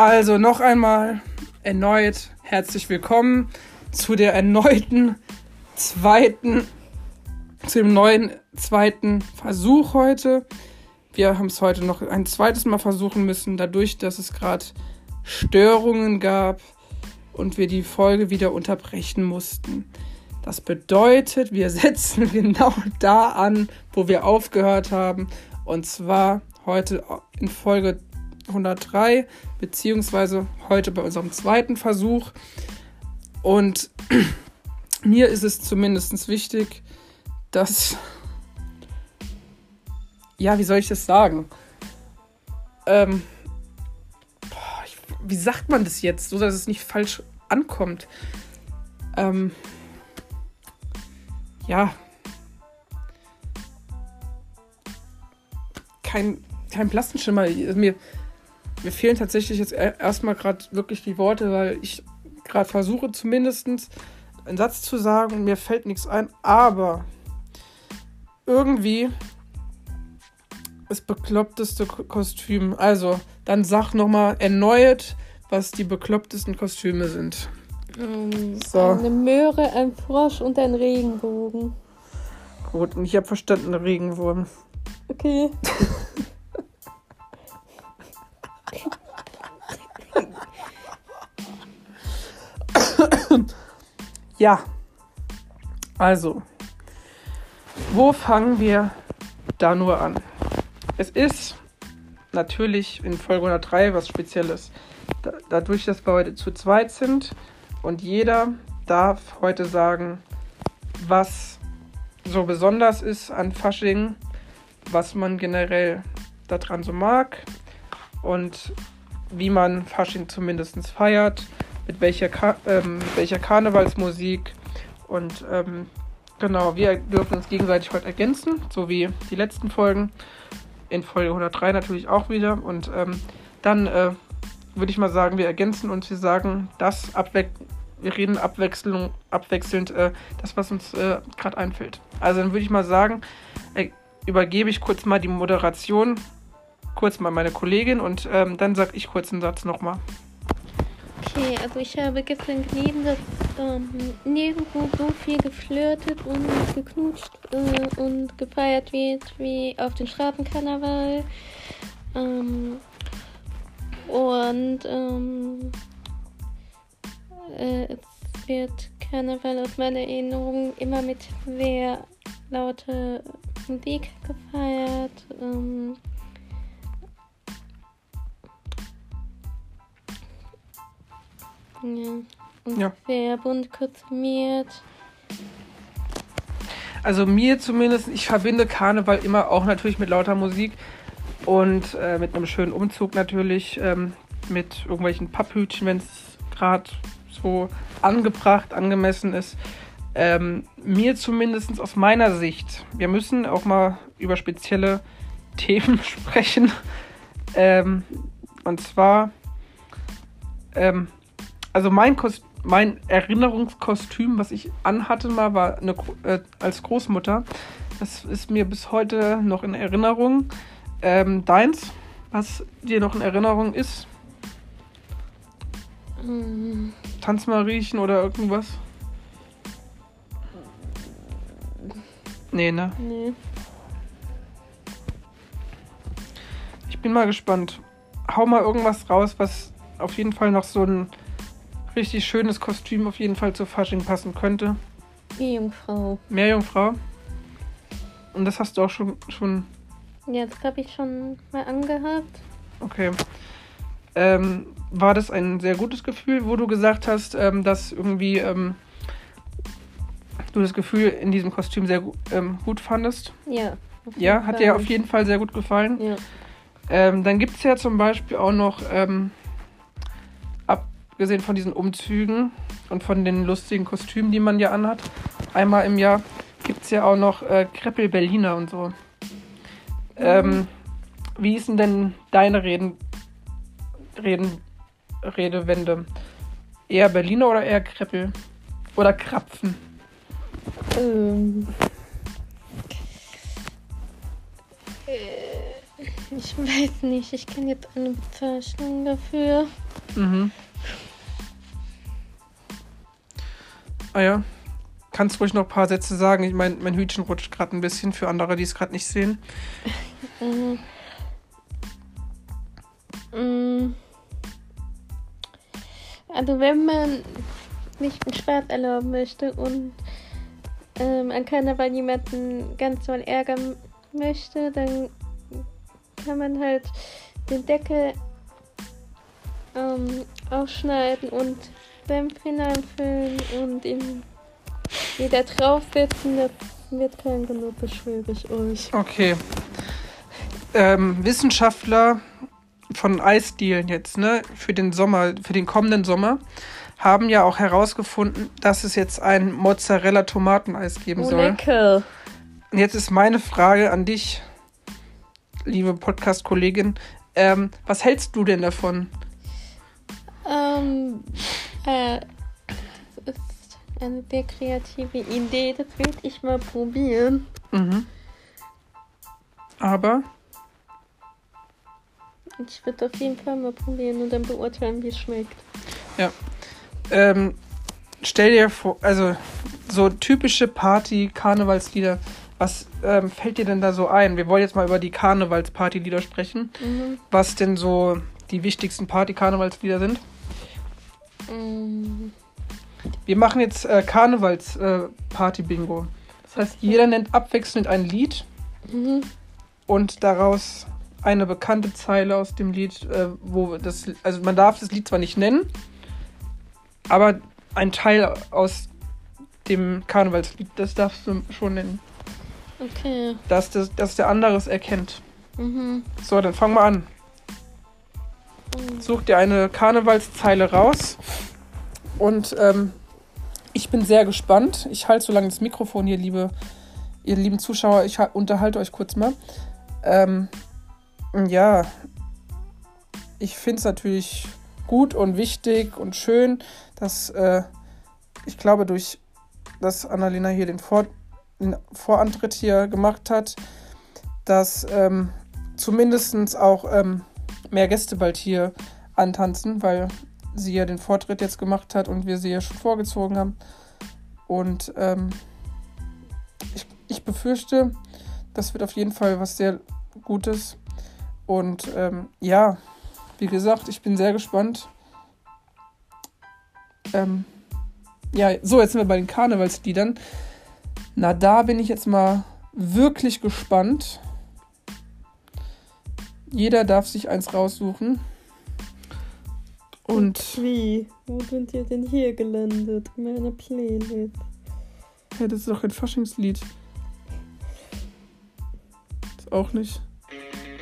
Also noch einmal erneut herzlich willkommen zu der erneuten zweiten, zu dem neuen zweiten Versuch heute. Wir haben es heute noch ein zweites Mal versuchen müssen, dadurch, dass es gerade Störungen gab und wir die Folge wieder unterbrechen mussten. Das bedeutet, wir setzen genau da an, wo wir aufgehört haben. Und zwar heute in Folge 103, beziehungsweise heute bei unserem zweiten Versuch. Und mir ist es zumindest wichtig, dass, ja, wie soll ich das sagen? Ähm, boah, ich, wie sagt man das jetzt, so dass es nicht falsch ankommt? Ähm, ja, kein, kein Plastenschimmer. Mir, mir fehlen tatsächlich jetzt erstmal gerade wirklich die Worte, weil ich gerade versuche zumindest einen Satz zu sagen und mir fällt nichts ein, aber irgendwie das bekloppteste Kostüm. Also, dann sag nochmal erneut, was die beklopptesten Kostüme sind. Ähm, so. Eine Möhre, ein Frosch und ein Regenbogen. Gut, und ich habe verstanden, Regenwurm. Okay. ja. Also, wo fangen wir da nur an? Es ist natürlich in Folge 103 was Spezielles. Da, dadurch, dass wir heute zu zweit sind und jeder darf heute sagen, was so besonders ist an Fasching, was man generell daran so mag und wie man Fasching zumindest feiert, mit welcher, Ka ähm, mit welcher Karnevalsmusik und ähm, genau, wir dürfen uns gegenseitig heute ergänzen, so wie die letzten Folgen. In Folge 103 natürlich auch wieder und ähm, dann äh, würde ich mal sagen, wir ergänzen uns, wir sagen das abweg wir reden abwechselnd, abwechselnd äh, das, was uns äh, gerade einfällt. Also dann würde ich mal sagen, äh, übergebe ich kurz mal die Moderation, kurz mal meine Kollegin und ähm, dann sage ich kurz einen Satz nochmal. Okay, also ich habe gestern gelesen, dass ähm, nirgendwo so viel geflirtet und geknutscht äh, und gefeiert wird wie auf dem Straßenkarneval. Ähm, und ähm, äh, es wird Karneval aus meiner Erinnerung immer mit sehr lauter Musik gefeiert. Ähm, ja. Und ja. sehr bunt kostümiert. Also mir zumindest, ich verbinde Karneval immer auch natürlich mit lauter Musik und äh, mit einem schönen Umzug natürlich, ähm, mit irgendwelchen Papphütchen, wenn es gerade so angebracht, angemessen ist. Ähm, mir zumindest aus meiner Sicht, wir müssen auch mal über spezielle Themen sprechen. Ähm, und zwar, ähm, also mein, Kost mein Erinnerungskostüm, was ich anhatte mal, war eine, äh, als Großmutter. Das ist mir bis heute noch in Erinnerung. Ähm, deins, was dir noch in Erinnerung ist? Hm. Tanzmariechen oder irgendwas? Nee, ne? Nee. Ich bin mal gespannt. Hau mal irgendwas raus, was auf jeden Fall noch so ein richtig schönes Kostüm auf jeden Fall zu Fasching passen könnte. Meerjungfrau. Meerjungfrau? Und das hast du auch schon. schon ja, das habe ich schon mal angehabt. Okay. Ähm, war das ein sehr gutes Gefühl, wo du gesagt hast, ähm, dass irgendwie ähm, du das Gefühl in diesem Kostüm sehr ähm, gut fandest? Ja. Ja, hat dir auf jeden Fall sehr gut gefallen. Ja. Ähm, dann gibt es ja zum Beispiel auch noch, ähm, abgesehen von diesen Umzügen und von den lustigen Kostümen, die man ja anhat, einmal im Jahr gibt es ja auch noch äh, Kreppel Berliner und so. Mhm. wie ist denn deine Reden, Reden Redewende? Eher Berliner oder eher Kreppel? Oder Krapfen? Ähm. Äh, ich weiß nicht, ich kenne jetzt eine Bezeichnung dafür. Mhm. Ah ja. Kannst ruhig noch ein paar Sätze sagen. Ich meine, mein Hütchen rutscht gerade ein bisschen für andere, die es gerade nicht sehen. Mhm. Mm. Also wenn man nicht mit Schwarz erlauben möchte und ähm, an Karneval jemanden ganz doll ärgern möchte, dann kann man halt den Deckel ähm, aufschneiden und Senf hineinfüllen und ihn wieder draufsetzen. Das wird kein genug, beschwöre ich euch. Okay. Ähm, Wissenschaftler von Eisdielen jetzt, ne, für den Sommer, für den kommenden Sommer, haben ja auch herausgefunden, dass es jetzt ein Mozzarella-Tomateneis geben Oh, soll. lecker. Jetzt ist meine Frage an dich, liebe Podcast-Kollegin. Ähm, was hältst du denn davon? Ähm, äh, das ist eine sehr kreative Idee. Das will ich mal probieren. Mhm. Aber, Ich würde auf jeden Fall mal probieren und dann beurteilen, wie es schmeckt. ähm, stell dir vor, also so typische Party-Karnevalslieder. Was ähm, fällt dir denn da so ein? Wir wollen jetzt mal über die Karnevals-Party-Lieder sprechen. Mhm. Was denn so die wichtigsten Party-Karnevalslieder sind? Mm, Wir machen jetzt äh, Karnevals-Party-Bingo. das heißt, jeder nennt abwechselnd ein Lied Mhm. und daraus eine bekannte Zeile aus dem Lied, äh, wo das, also man darf das Lied zwar nicht nennen, aber ein Teil aus dem Karnevalslied, das darfst du schon nennen, Okay. dass, das, dass der andere es erkennt. Mhm. So, dann fang mal an. Such dir eine Karnevalszeile raus und ähm, ich bin sehr gespannt. Ich halte so lange das Mikrofon hier, liebe, ihr lieben Zuschauer. Ich ha- unterhalte euch kurz mal. Ähm, ja, ich finde es natürlich gut und wichtig und schön, dass äh, ich glaube, durch dass Annalena hier den, Vor den Vorantritt hier gemacht hat, dass ähm, zumindest auch ähm, mehr Gäste bald hier antanzen, weil sie ja den Vortritt jetzt gemacht hat und wir sie ja schon vorgezogen haben. Und ähm, ich, ich befürchte, das wird auf jeden Fall was sehr Gutes. Und ähm, ja, wie gesagt, ich bin sehr gespannt. Ähm, ja, so, jetzt sind wir bei den Karnevalsliedern. Na, da bin ich jetzt mal wirklich gespannt. Jeder darf sich eins raussuchen. Und Wie? Wo sind ihr denn hier gelandet? In meiner Playlist. ja, das ist doch ein Faschingslied. Ist auch nicht.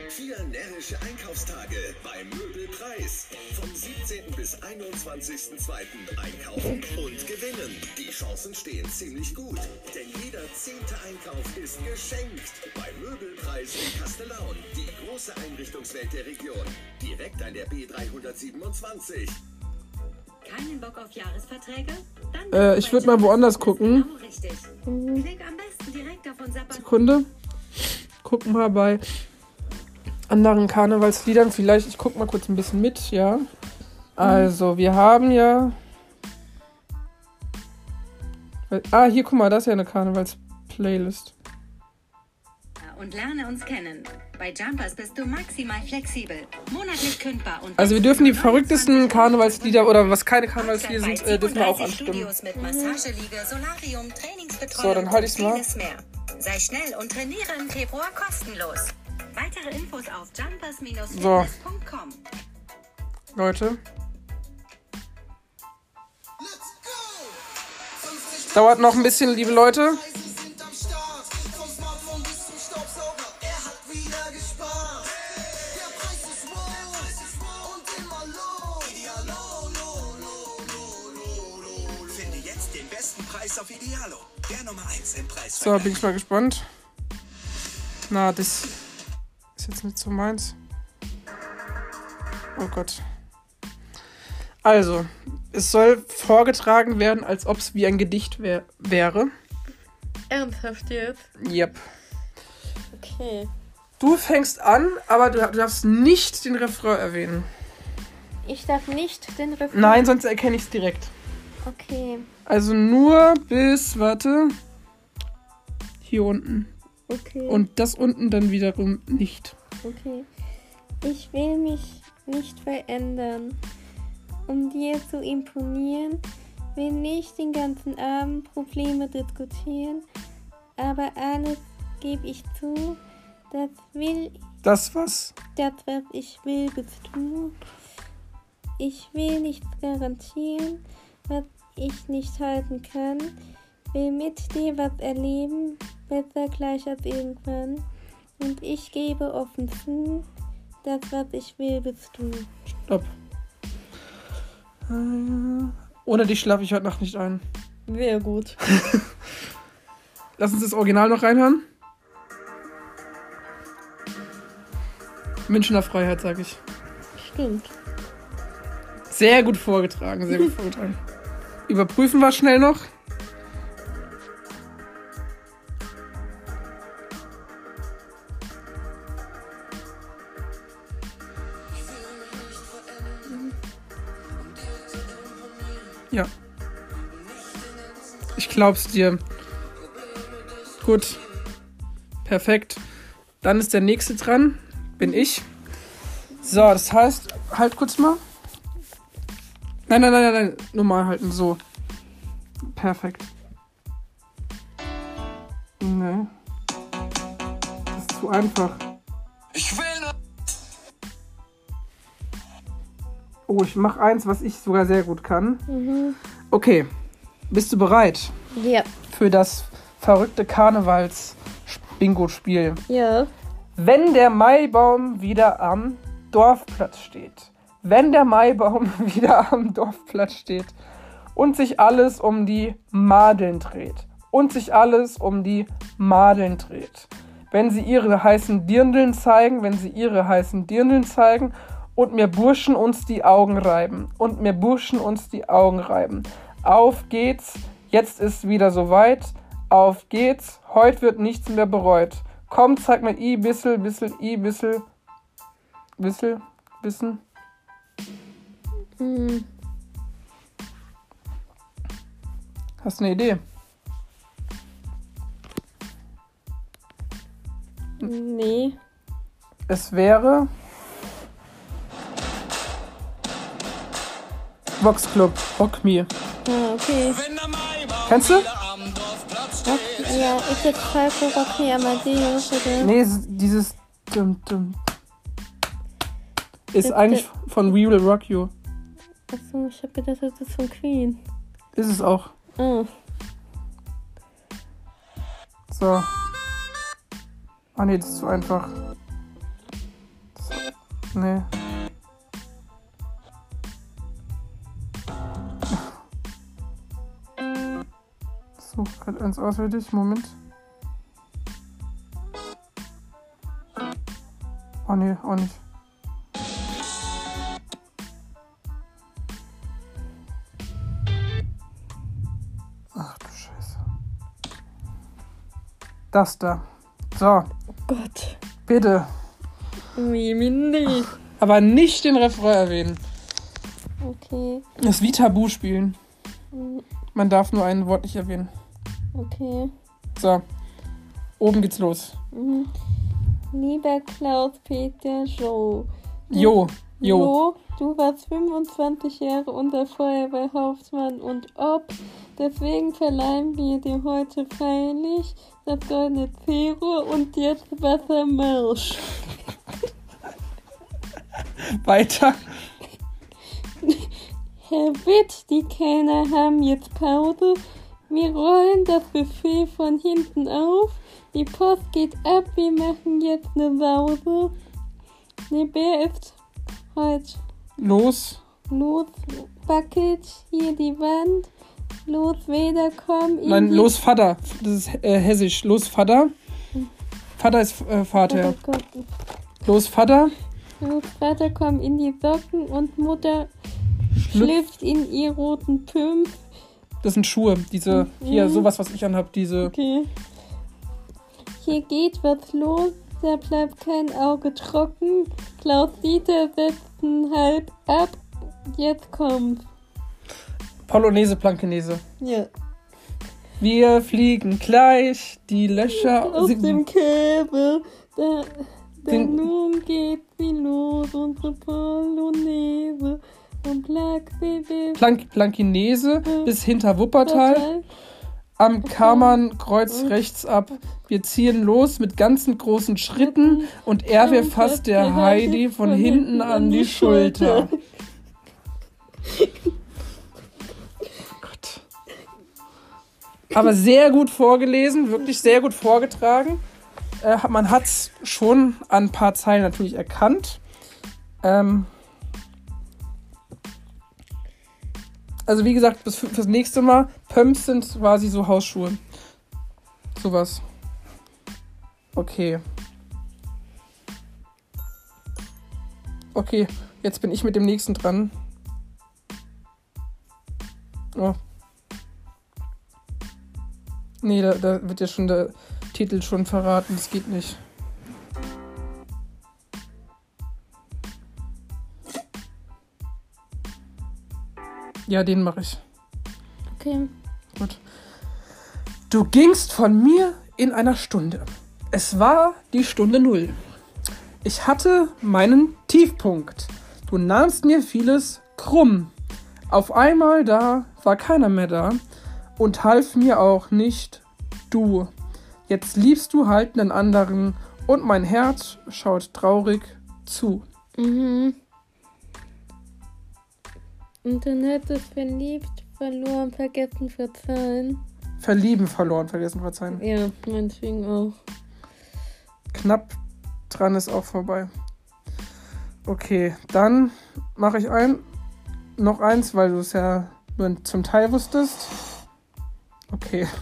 Vier närrische Einkaufstage bis 21.02. einkaufen und gewinnen. Die Chancen stehen ziemlich gut, denn jeder zehnte Einkauf ist geschenkt. Beim Möbelpreis in Kastellaun. Die große Einrichtungswelt der Region. Direkt an der B327. Keinen Bock auf Jahresverträge? Dann Äh, ich würd mal woanders gucken. Genau. Mhm. Sekunde. Gucken mal bei anderen Karnevalsliedern. Vielleicht, ich guck mal kurz ein bisschen mit, ja. Also, wir haben ja. Ah, hier, guck mal, das ist ja eine Karnevals-Playlist. und lerne uns kennen. Bei Jumpers bist du maximal flexibel, monatlich kündbar und Also, wir dürfen die verrücktesten Karnevalslieder oder was keine Karnevalslieder sind, äh, dürfen wir auch anstimmen. So, dann halt ich's mal. Sei schnell und trainiere im Februar kostenlos. Weitere Infos auf jumpers-fitness.com. Leute. Dauert noch ein bisschen, liebe Leute. sind am Start. Vom Smartphone bis zum Staubsauger, hat wieder gespart. Der Preis ist wow und immer low. Idealo, low, low, low, low, low. Finde jetzt den besten Preis auf Idealo. Der Nummer 1 im Preis. So, bin ich mal gespannt. Na, das ist jetzt nicht so meins. Oh Gott. Also, es soll vorgetragen werden, als ob es wie ein Gedicht wär wäre. Ernsthaft jetzt? Yep. Okay. Du fängst an, aber du, du darfst nicht den Refrain erwähnen. Ich darf nicht den Refrain. Nein, sonst erkenne ich es direkt. Okay, Also nur bis, warte, hier unten. okay. Und das unten dann wiederum nicht. Okay. Ich will mich nicht verändern. Um dir zu imponieren, will nicht den ganzen Abend Probleme diskutieren, aber alles gebe ich zu. Das will, Das was? das was ich will, bist du. Ich will nichts garantieren, was ich nicht halten kann. Will mit dir was erleben, besser gleich als irgendwann. Und ich gebe offen zu, das was ich will, bist du. Stopp. Ohne dich schlafe ich heute Nacht nicht ein. Sehr gut. Lass uns das Original noch reinhören. Münchner Freiheit, sag ich. Stimmt. Sehr gut vorgetragen, sehr gut vorgetragen. Überprüfen wir schnell noch. Glaub's dir. Gut. Perfekt. Dann ist der nächste dran. Bin ich. So, das heißt, halt kurz mal. Nein, nein, nein, nein, nein. Normal halten, so. Perfekt. Nee. Das ist zu einfach. Ich will. Oh, ich mach eins, was ich sogar sehr gut kann. Okay. Bist du bereit Ja. für das verrückte Karnevals-Bingo-Spiel? Ja. Wenn der Maibaum wieder am Dorfplatz steht. Wenn der Maibaum wieder am Dorfplatz steht und sich alles um die Madeln dreht. Und sich alles um die Madeln dreht. Wenn sie ihre heißen Dirndeln zeigen, wenn sie ihre heißen Dirndeln zeigen und mir Burschen uns die Augen reiben. Und mir Burschen uns die Augen reiben. Auf geht's, jetzt ist wieder soweit. Auf geht's, heute wird nichts mehr bereut. Komm, zeig mir i bissel, bissel, i bissel, bissel, wissen. Hm. Hast du eine Idee? Nee. Es wäre Vox Club, Rock Me. Ah, okay. Kennst du? Rock, ja, ist jetzt Falco Rocky Amadeus oder? Nee, dieses dum, dum. ist eigentlich von We Will Rock You. Achso, ich hab gedacht, das ist von Queen. Ist es auch. Ah, So. Ah nee, das ist zu einfach. Nee. So, gerade eins aus für dich. Moment. Oh nee, auch nicht. Ach du Scheiße. Das da. So, Gott. bitte. Mimi, nee. Aber nicht den Refrain erwähnen. Okay, Das ist wie Tabu spielen. Mhm. Man darf nur ein Wort nicht erwähnen. Okay. So. Oben geht's los. Mhm. Lieber Klaus-Peter Joe. Jo, jo. Jo, du warst 25 Jahre unser Feuerwehrhauptmann und ob. Deswegen verleihen wir dir heute feierlich das goldene Zero und jetzt Wassermarsch. Weiter. Herr Witt, die Kellner haben jetzt Pause. Wir rollen das Buffet von hinten auf. Die Post geht ab, wir machen jetzt eine Sause. Der Bär ist halt Los. los, wackelt hier die Wand. Los, Weder, komm in Nein, los Vater. Das ist äh, hessisch. Los Vater. Vater ist äh, Vater. Komm, Los Vater. los, Vater, komm in die Socken und Mutter schlüpft in ihr roten Pümp. Das sind Schuhe. Diese, hier, Mhm. sowas, was ich anhab. Diese. Okay. Hier geht was los, da bleibt kein Auge trocken. Klaus Dieter setzt einen halb ab Jetzt kommt. Polonaise, Plankenese. Ja. Wir fliegen gleich, die Löcher Aus dem Käfig. Da, Sing- nun geht sie los, unsere Polonaise. Plank Plankinese bis hinter Wuppertal. Am Kammernkreuz rechts ab. Wir ziehen los mit ganzen großen Schritten und er wir fasst der Heidi von hinten an die Schulter. Gott. Aber sehr gut vorgelesen, wirklich sehr gut vorgetragen. Äh, man hat es schon an ein paar Zeilen natürlich erkannt. Ähm, also wie gesagt, bis fürs nächste Mal, Pumps sind quasi so Hausschuhe. Sowas. Okay. Okay, jetzt bin ich mit dem nächsten dran. Oh. Nee, da, da wird ja schon der Titel schon verraten. Das geht nicht. Ja, den mache ich. Okay. Gut. Du gingst von mir in einer Stunde. Es war die Stunde Null. Ich hatte meinen Tiefpunkt. Du nahmst mir vieles krumm. Auf einmal da war keiner mehr da und half mir auch nicht du. Jetzt liebst du halt einen anderen und mein Herz schaut traurig zu. Mhm. Und dann hättest verliebt, verloren, vergessen, verzeihen. Verlieben verloren, vergessen verzeihen. Ja, meinetwegen auch. Knapp dran ist auch vorbei. Okay, dann mache ich ein. Noch eins, weil du es ja nur zum Teil wusstest. Okay.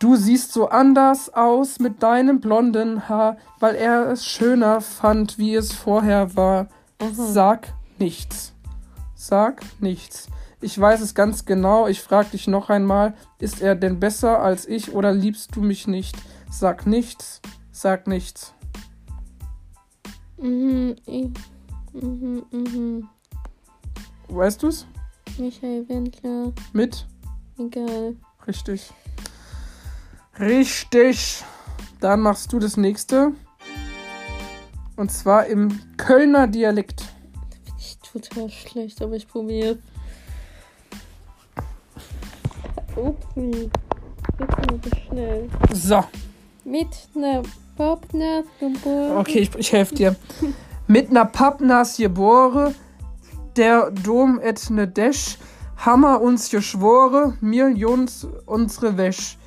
Du siehst so anders aus mit deinem blonden Haar, weil er es schöner fand, wie es vorher war. Sag nichts. Sag nichts. Ich weiß es ganz genau. Ich frage dich noch einmal, ist er denn besser als ich oder liebst du mich nicht? Sag nichts. Sag nichts. Mhm, ich, mhm, mhm. Weißt du's? Michael Wendler, Mit? egal. Richtig. Richtig. Dann machst du das nächste. Und zwar im Kölner Dialekt. Ich total schlecht, aber ich probiere. Upsi. Jetzt nur so schnell. So. Mit einer Popners geboren. Okay, ich, ich helfe dir. Mit ner Pappnas geboren, der Dom et ne Desch, Hammer uns geschwore, mir Jungs unsere Wäsch.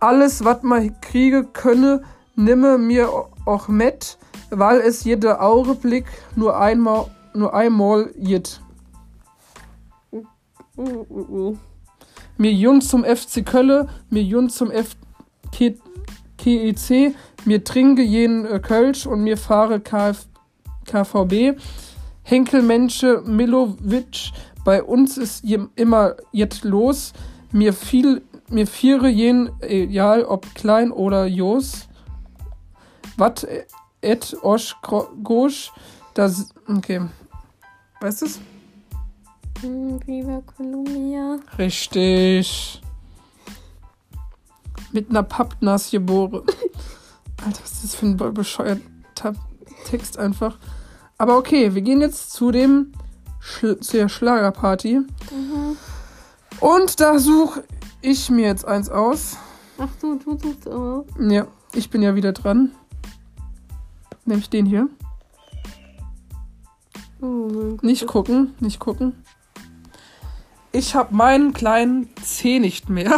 Alles, wat ma kriege könne, nimme mir auch mit, weil es jeder Augenblick nur einmal, nur einmal jit. Uh, uh, uh. Mir Jun zum FC Kölle, mir Jun zum F K KEC, mir trinke jeden äh, Kölsch und mir fahre KF KVB. Henkelmensche Milovic, bei uns ist immer jetzt los. Mir viel, mir viere jen, egal ob klein oder jos. Wat et osch gosch, das, okay. Weißt du's? Hm, Viva Columbia. Richtig. Mit einer Pappnas geboren. Alter, was ist das für ein be- bescheuerter Text einfach. Aber okay, wir gehen jetzt zu dem Schl zu der Schlagerparty. Und da suche ich mir jetzt eins aus. Ach so, du suchst auch. Ja, ich bin ja wieder dran. Nämlich den hier. Oh. Nicht gucken, nicht gucken. Ich habe meinen kleinen C nicht mehr.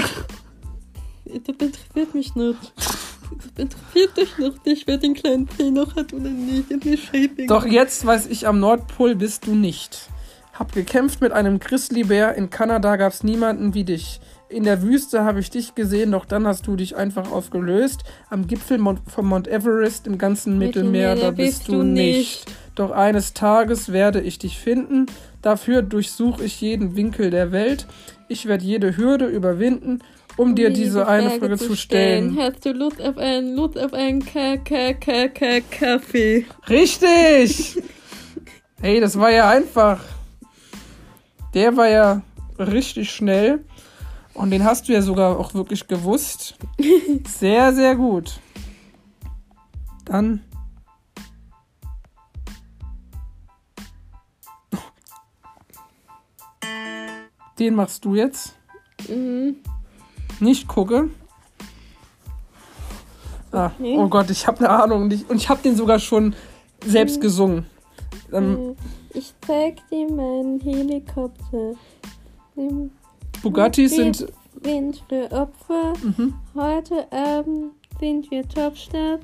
Das interessiert mich nicht. Das interessiert dich noch nicht, wer den kleinen Zeh noch hat oder nicht. Scheißegal. Doch jetzt weiß ich, am Nordpol bist du nicht. Hab gekämpft mit einem Grizzlybär. In Kanada gab's niemanden wie dich. In der Wüste habe ich dich gesehen, doch dann hast du dich einfach aufgelöst. Am Gipfel von Mount Everest im ganzen Mittelmeer, da bist du nicht. Doch eines Tages werde ich dich finden. Dafür durchsuche ich jeden Winkel der Welt. Ich werde jede Hürde überwinden, um dir diese eine Frage zu stellen. Hast du Lust auf einen, Lust auf einen K K K K Kaffee? Richtig! Hey, das war ja einfach. Der war ja richtig schnell. Und den hast du ja sogar auch wirklich gewusst. Sehr, sehr gut. Dann. Den machst du jetzt. Mhm. Nicht gucke. Ah, Okay. Oh Gott, ich habe eine Ahnung. Und ich, und ich habe den sogar schon selbst gesungen. Ähm, Äh, Ich zeig dir meinen Helikopter. Im Bugattis sind. Wind für Opfer. Mhm. Heute Abend sind wir Topstadt.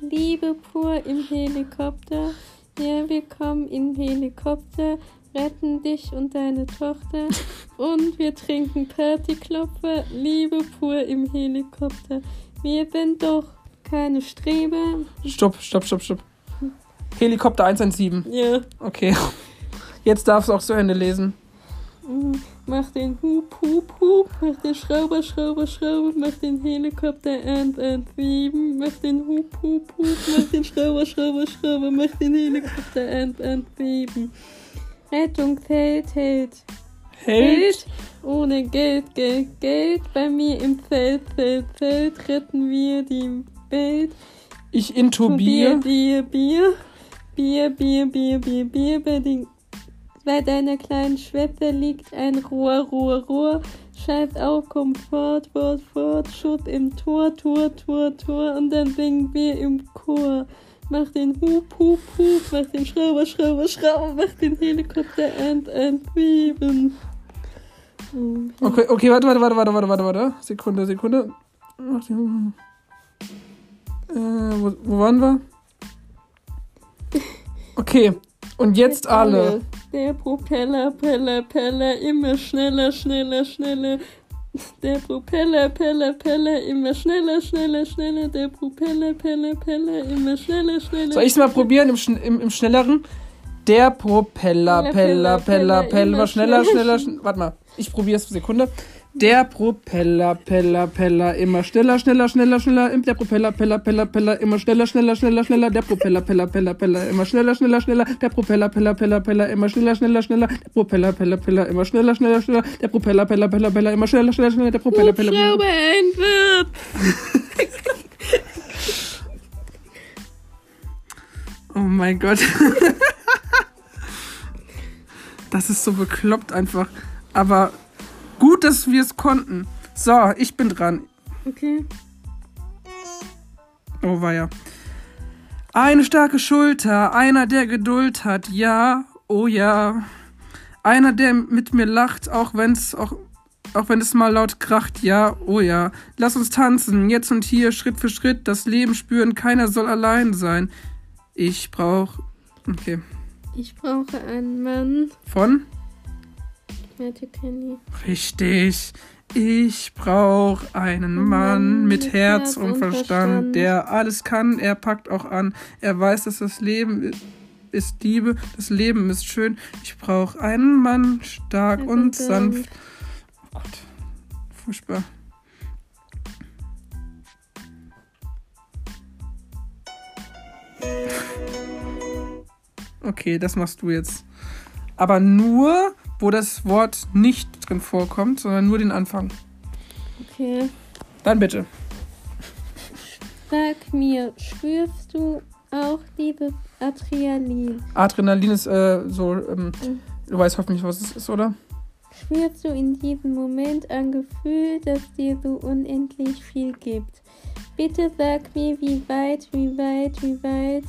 Liebe pur im Helikopter. Ja, wir kommen im Helikopter, retten dich und deine Tochter. Und wir trinken Partyklopfer. Liebe pur im Helikopter. Wir sind doch keine Streber. Stopp, stopp, stopp, stopp. Helikopter 117. Ja. Okay. Jetzt darfst du auch zu Ende lesen. Mhm. Mach den Hup, Hup, Hup, mach den Schrauber, Schrauber, Schrauber, mach den Helikopter 117, mach den Hup, Hup, Hup, mach den Schrauber, Schrauber, Schrauber, mach den Helikopter 117. Rettung Feld, Held, Held? ohne Geld, Geld, Geld, bei mir im Feld, Feld, Feld, retten wir die Welt. Ich intubier. Bier, Bier, Bier, Bier, Bier, Bier, Bier, bei, den, bei deiner kleinen Schwester liegt ein Rohr, Rohr, Rohr. Scheiß auf, komm fort, fort, fort, Schutt im Tor, Tor, Tor, Tor und dann singen wir im Chor. Mach den Hup, Hup, Hup, mach den Schrauber, Schrauber, Schrauber, mach den Helikopter and, and, wieben. Okay, okay, warte, warte, warte, warte, warte, warte, warte. Sekunde, Sekunde. Äh, wo, wo waren wir? Okay, und jetzt alle. Der Propeller, Peller, Peller, immer schneller, schneller, schneller. Der Propeller, Peller, Peller, immer schneller, schneller, schneller. Der Propeller, Peller, Peller, immer schneller, schneller. Soll ich es mal probieren im, Schn- im, im Schnelleren? Der Propeller, Peller, Peller, Peller, Peller, Peller, Peller, immer schneller, schneller, schneller, schneller. Warte mal, ich probiere es Sekunde. Der Propeller, Peller, Peller, immer schneller, schneller, schneller, schneller. Der Propeller, Peller, Peller, Peller, immer schneller, schneller, schneller, schneller. Der Propeller, Peller, Peller, Peller, immer schneller, schneller, schneller. Der Propeller, Peller, Peller, Peller, immer schneller, schneller, schneller. Der Propeller, Peller, Peller, immer schneller, schneller, schneller. Der Propeller, Peller, Peller, Peller, immer schneller, schneller, schneller. Der Propeller, Peller, Peller. Wird. Oh mein Gott. das ist so bekloppt einfach. Aber gut, dass wir es konnten. So, ich bin dran. Okay. Oh, war ja. Eine starke Schulter, einer, der Geduld hat, ja, oh ja. Einer, der mit mir lacht, auch wenn's auch, auch wenn es mal laut kracht, ja, oh ja. Lass uns tanzen, jetzt und hier, Schritt für Schritt, das Leben spüren, keiner soll allein sein. Ich brauch. Okay. Ich brauche einen Mann. Von? Richtig. Ich brauch einen Mann mit Herz und Verstand, der alles kann, er packt auch an. Er weiß, dass das Leben ist Liebe, das Leben ist schön. Ich brauch einen Mann, stark und sanft. Oh Gott, furchtbar. Okay, das machst du jetzt. Aber nur, wo das Wort nicht drin vorkommt, sondern nur den Anfang. Okay. Dann bitte. Sag mir, spürst du auch dieses Adrenalin? Adrenalin ist äh, so, ähm, du weißt hoffentlich, was es ist, oder? Spürst du in diesem Moment ein Gefühl, das dir so unendlich viel gibt? Bitte sag mir, wie weit, wie weit, wie weit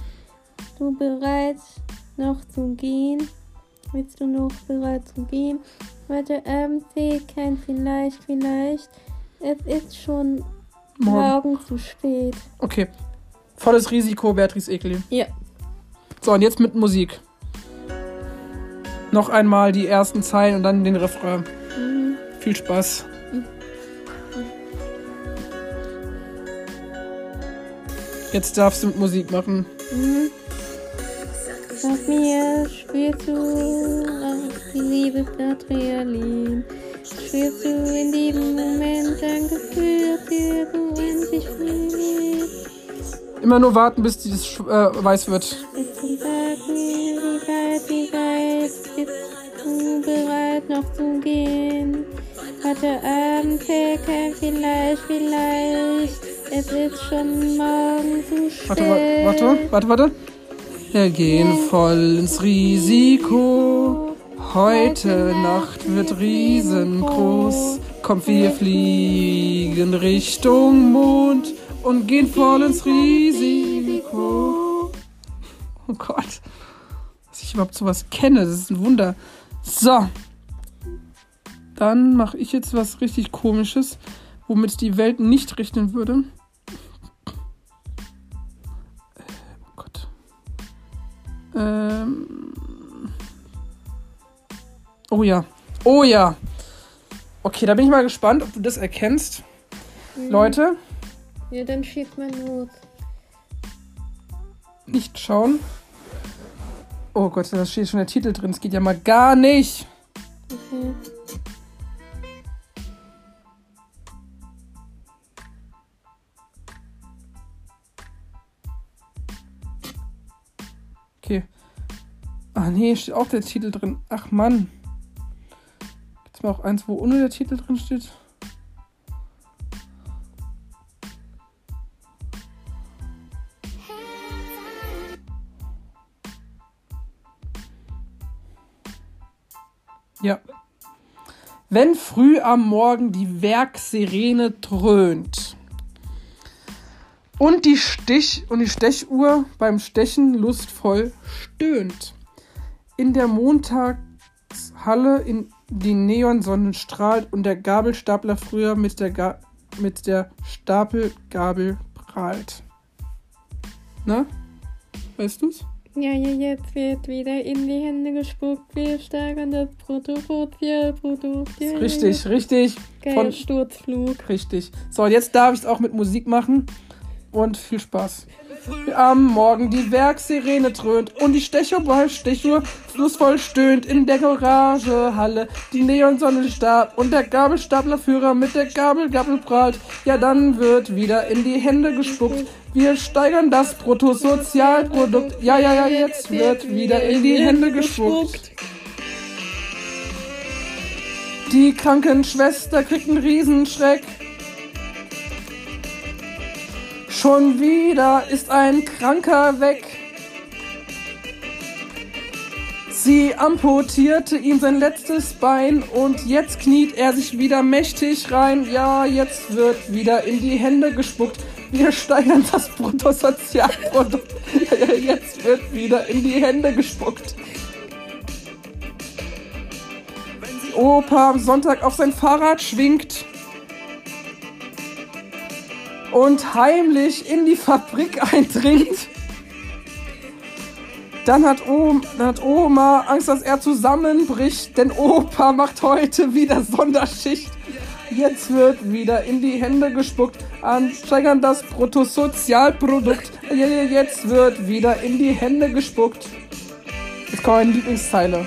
du bereit noch zu gehen? Bist du noch bereit zu gehen? Heute Abend sehe ich kein vielleicht, vielleicht. Es ist schon Morgen. morgen zu spät. Okay. Volles Risiko, Beatrice Egli. Ja. So, und jetzt mit Musik. Noch einmal die ersten Zeilen und dann den Refrain. Viel Spaß. Jetzt darfst du mit Musik machen. Sag mir, spürst du auch die Liebe Adrenalin? Spürst du in diesem Moment ein Gefühl, das dir so unendlich viel gibt? Immer nur warten, bis dieses äh, weiß wird. Sag mir, wie weit wie weit bist du bereit noch zu gehen? Heute Abend fällt vielleicht, vielleicht, es ist schon morgen zu spät. Warte, wa- warte, warte, warte. Wir gehen voll ins Risiko. Heute Nacht wird riesengroß. Kommt, wir fliegen Richtung Mond und gehen voll ins Risiko. Oh Gott. Dass ich überhaupt sowas kenne, das ist ein Wunder. So. Dann mache ich jetzt was richtig komisches, womit die Welt nicht rechnen würde. Ähm. Oh ja. Oh ja. Okay, da bin ich mal gespannt, ob du das erkennst. Leute, Ja, dann schieß mal los. nicht schauen. Oh Gott, da steht schon der Titel drin. Es geht ja mal gar nicht. Okay. Ah nee, steht auch der Titel drin. Ach Mann. Gibt's mal auch eins, wo ohne der Titel drin steht? Ja. Wenn früh am Morgen die Werksirene dröhnt und die Stich und die Stechuhr beim Stechen lustvoll stöhnt. In der Montagshalle in die Neonsonne strahlt und der Gabelstapler früher mit der, Ga mit der Stapelgabel prahlt. Na? Weißt du's? Ja, ja, jetzt wird wieder in die Hände gespuckt. Wir steigern das Bruttosozialprodukt. Ja, Richtig, richtig. Ja, ja. Von, Geil, Sturzflug. Richtig. So, jetzt darf ich es auch mit Musik machen. Und viel Spaß. Am Morgen die Werksirene dröhnt und die Stechuhr bei Stechuhr flussvoll stöhnt in der Garagehalle. Die Neonsonne starb und der Gabelstaplerführer mit der Gabelgabel prahlt. Ja, dann wird wieder in die Hände gespuckt. Wir steigern das Bruttosozialprodukt. Ja, ja, ja, jetzt wird wieder in die Hände gespuckt. Die Krankenschwester kriegt einen Riesenschreck. Schon wieder ist ein Kranker weg. Sie amputierte ihm sein letztes Bein und jetzt kniet er sich wieder mächtig rein. Ja, jetzt wird wieder in die Hände gespuckt. Wir steigern das Bruttosozialprodukt. Jetzt wird wieder in die Hände gespuckt. Opa am Sonntag auf sein Fahrrad schwingt und heimlich in die Fabrik eindringt. Dann hat, Oma, dann hat Oma Angst, dass er zusammenbricht, denn Opa macht heute wieder Sonderschicht. Jetzt wird wieder in die Hände gespuckt, ansteigern das Bruttosozialprodukt. Jetzt wird wieder in die Hände gespuckt. Jetzt kommt meine Lieblingszeile.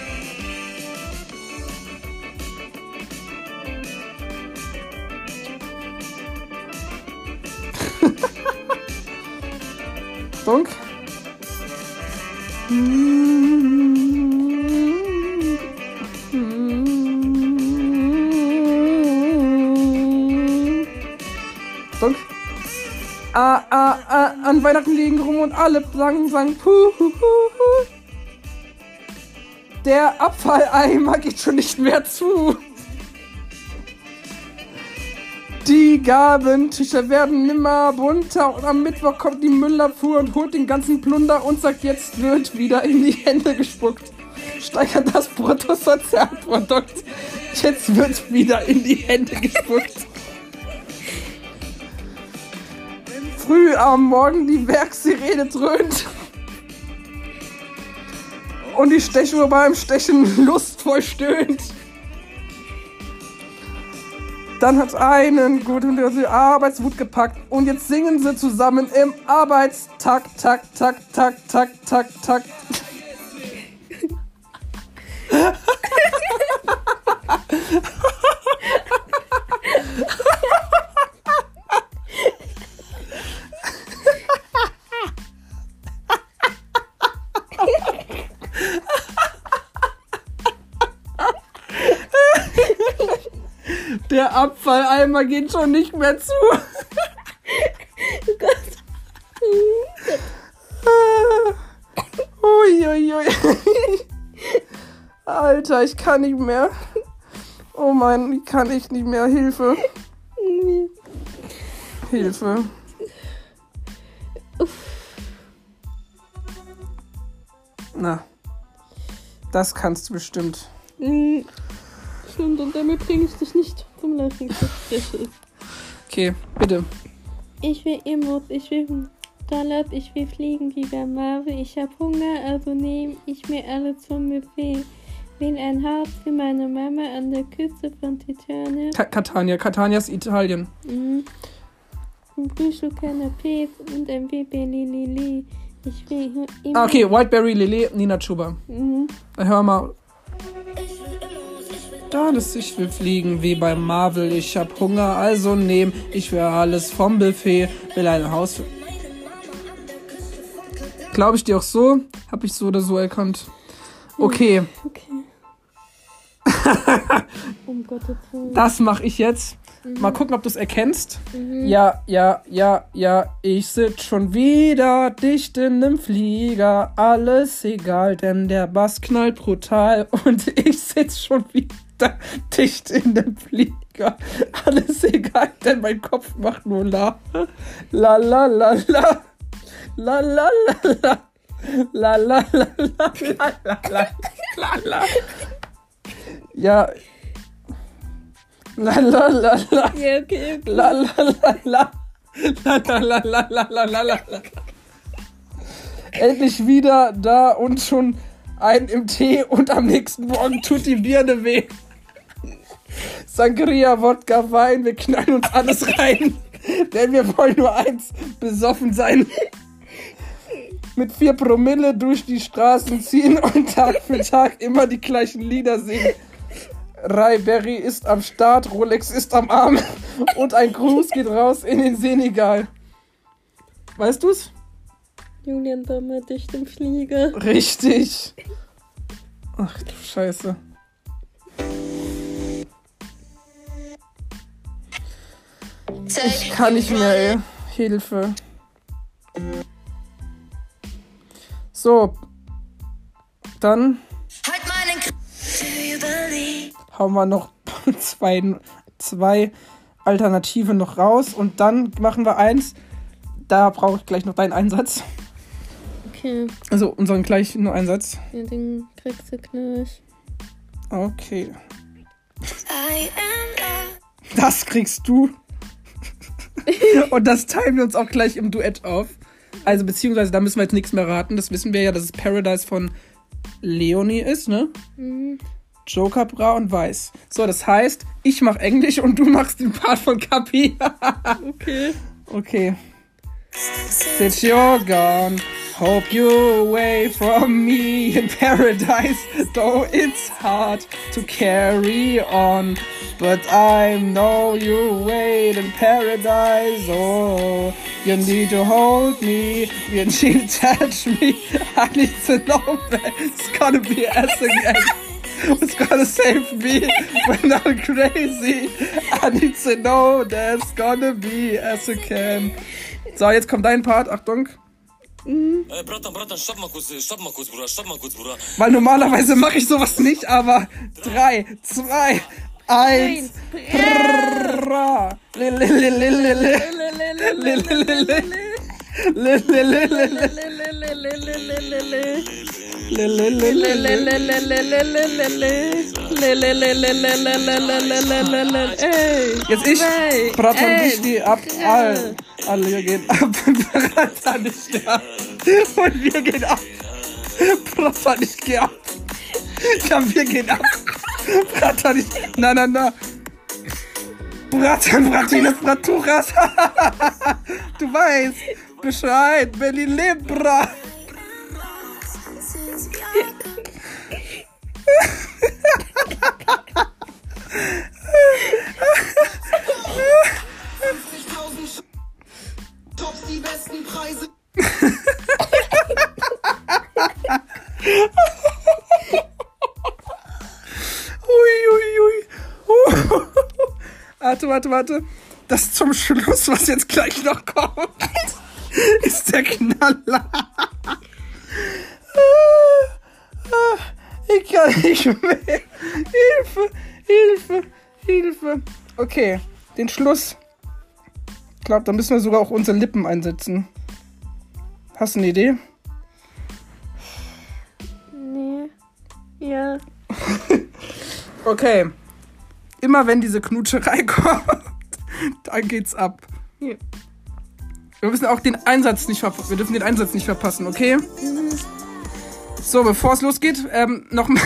Liegen rum und alle sagen, sagen, puh, hu, hu. Der Abfalleimer geht schon nicht mehr zu. Die Gabentücher werden nimmer bunter und am Mittwoch kommt die Müllabfuhr und holt den ganzen Plunder und sagt, jetzt wird wieder in die Hände gespuckt. Steigert das Bruttosozialprodukt. Jetzt wird wieder in die Hände gespuckt. Früh am Morgen die Werksirene dröhnt. Und die Stechuhr beim Stechen lustvoll stöhnt. Dann hat einen guten Arbeitswut gepackt und jetzt singen sie zusammen im Arbeitstakt, Takt, Takt, Takt, Takt, Takt, Takt. Der Abfalleimer geht schon nicht mehr zu. Oh Gott. Uiuiui. Alter, ich kann nicht mehr. Oh Mann, ich kann ich nicht mehr. Hilfe. Hilfe. Na, das kannst du bestimmt. Stimmt, und damit bringe ich dich nicht zum es. Okay, bitte. Ich will Emos, ich will Salat, ich will fliegen wie bei Marvel. Ich hab Hunger, also nehme ich mir alle zum Buffet. Will ein Haus für meine Mama an der Küste von Titania. Ka Catania. Catania ist Italien. Mhm. Ein Frühstück Canapés und ein Baby Lili. Ich will immer. Ah, okay, Whiteberry Lele, Nina Chuba. Mhm. Dann hör mal. Dass ich will fliegen wie bei Marvel. Ich hab Hunger, also nehm ich will alles vom Buffet. Will ein Haus. Glaube ich dir auch so? Hab ich so oder so erkannt. Okay, Okay. um Gottes Willen. das mache ich jetzt. Mal gucken, ob du es erkennst. Ja, ja, ja, ja. Ich sitz schon wieder dicht in nem Flieger. Alles egal, denn der Bass knallt brutal. Und ich sitz schon wieder dicht in dem Flieger. Alles egal, denn mein Kopf macht nur la. La la la la. La la la la. La la la la la la la la la. Ja. La la la la. Ja, okay. La la la la. La la la la la la la la. Endlich wieder da und schon ein im Tee und am nächsten Morgen tut die Birne weh. Sangria, Wodka, Wein, wir knallen uns alles rein. Denn wir wollen nur eins, besoffen sein. Mit vier Promille durch die Straßen ziehen und Tag für Tag immer die gleichen Lieder singen. Rai Berry ist am Start, Rolex ist am Arm und ein Gruß geht raus in den Senegal. Weißt du's? Julian Sommer dicht im Flieger. Richtig. Ach du Scheiße. Ich kann nicht mehr, ey. Hilfe. So. Dann hauen wir noch zwei, zwei Alternative noch raus und dann machen wir eins. Da brauche ich gleich noch deinen Einsatz. Okay, Also unseren gleichen Einsatz. ja, den kriegst du gleich. Okay. Das kriegst du. Und das teilen wir uns auch gleich im Duett auf. Also, beziehungsweise, da müssen wir jetzt nichts mehr raten. Das wissen wir ja, dass es Paradise von Leonie ist, ne? Joker, Bra und Weiß. So, das heißt, ich mach Englisch und du machst den Part von Kapi. Okay. okay. Since you're gone, hope you're away from me in paradise. Though it's hard to carry on, but I know you wait in paradise. Oh, you need to hold me, you need to touch me. I need to know that it's gonna be us again. It's gonna save me when I'm crazy? I need to know there's gonna be as again. So, jetzt kommt dein Part, Achtung. Mhm. Weil normalerweise mache ich sowas nicht, aber 3, 2, 1. Lille, Jetzt ich. Bratanischki ab. All. Alle gehen ab. Bratanischki ab. Und wir gehen ab. Bratanischki ab. Ja, wir gehen ab. Bratanischki. Na, na, na. Bratan, Bratinas, Braturas. du weißt Bescheid. Berlin Libra. Warte, warte, warte. Das zum Schluss, was jetzt gleich noch kommt, ist der Knaller. Ich kann nicht mehr. Hilfe, Hilfe, Hilfe. Okay, den Schluss. Ich glaube, da müssen wir sogar auch unsere Lippen einsetzen. Hast du eine Idee? Nee. Ja. Okay. Immer wenn diese Knutscherei kommt, dann geht's ab. Ja. Wir müssen auch den Einsatz nicht verpassen. Wir dürfen den Einsatz nicht verpassen, okay? So, bevor es losgeht, ähm, nochmal.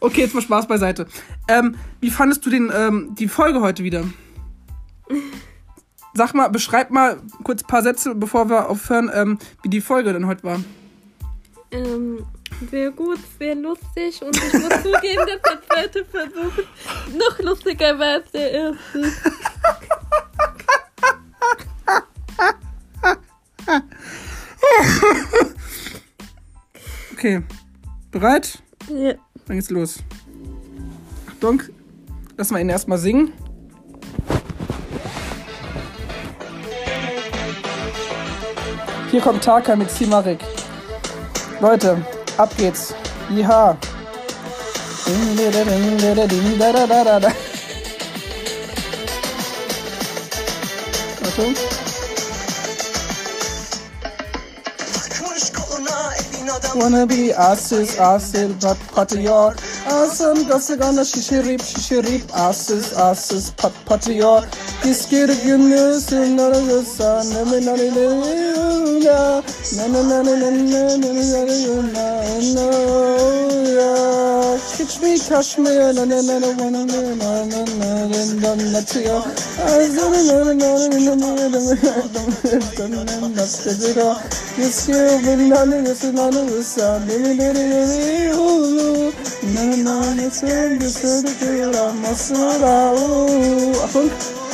okay, jetzt mal Spaß beiseite. Ähm, wie fandest du den, ähm, die Folge heute wieder? Sag mal, beschreib mal kurz ein paar Sätze, bevor wir aufhören, ähm, wie die Folge denn heute war. Ähm, sehr gut, sehr lustig und ich muss zugeben, dass der zweite Versuch noch lustiger war als der erste. Okay, bereit? Ja. Dann geht's los. Achtung, lass mal ihn erstmal singen. Hier kommt Taka mit Simarik. Leute, ab geht's. Jiha. Achtung. Wanna be asis asil pat pat yor. patıyor Asım kasagana şişirip şişirip asis asis pat patıyor Diskir gümlü sınlara gösa Neme nane nene nane nane nane nane nane nane nane Teach me Kashmir and then I don't wanna learn and then I'm not here. I don't know and I'm not here. I'm not here. Yes, you will not listen to us. I'm not here. No, no, it's in the city. I'm not here.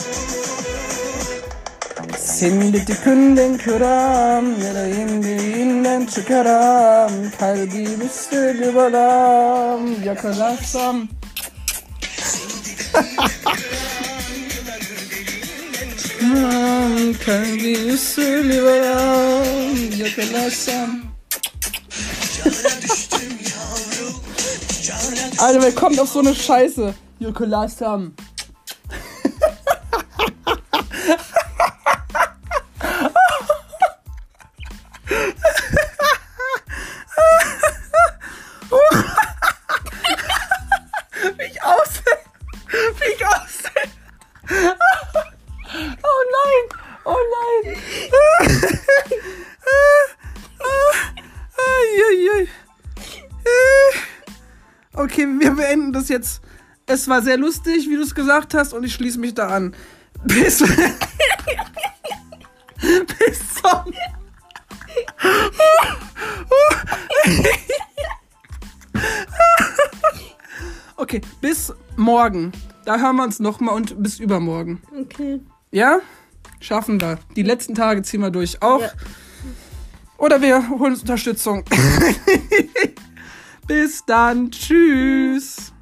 Seni tükünden köram, yüreğimden çıkaram Kalbimi söyle balam, yakalarsam Kalbimi söyle balam, yakalarsam Alter, wer kommt auf so eine Scheiße? Joko Lassam. Jetzt. Es war sehr lustig, wie du es gesagt hast, und ich schließe mich da an. Bis. Bis zum. Okay, bis morgen. Da hören wir uns nochmal und bis übermorgen. Okay. Ja? Schaffen wir. Die letzten Tage ziehen wir durch. Auch. Ja. Oder wir holen uns Unterstützung. bis dann. Tschüss.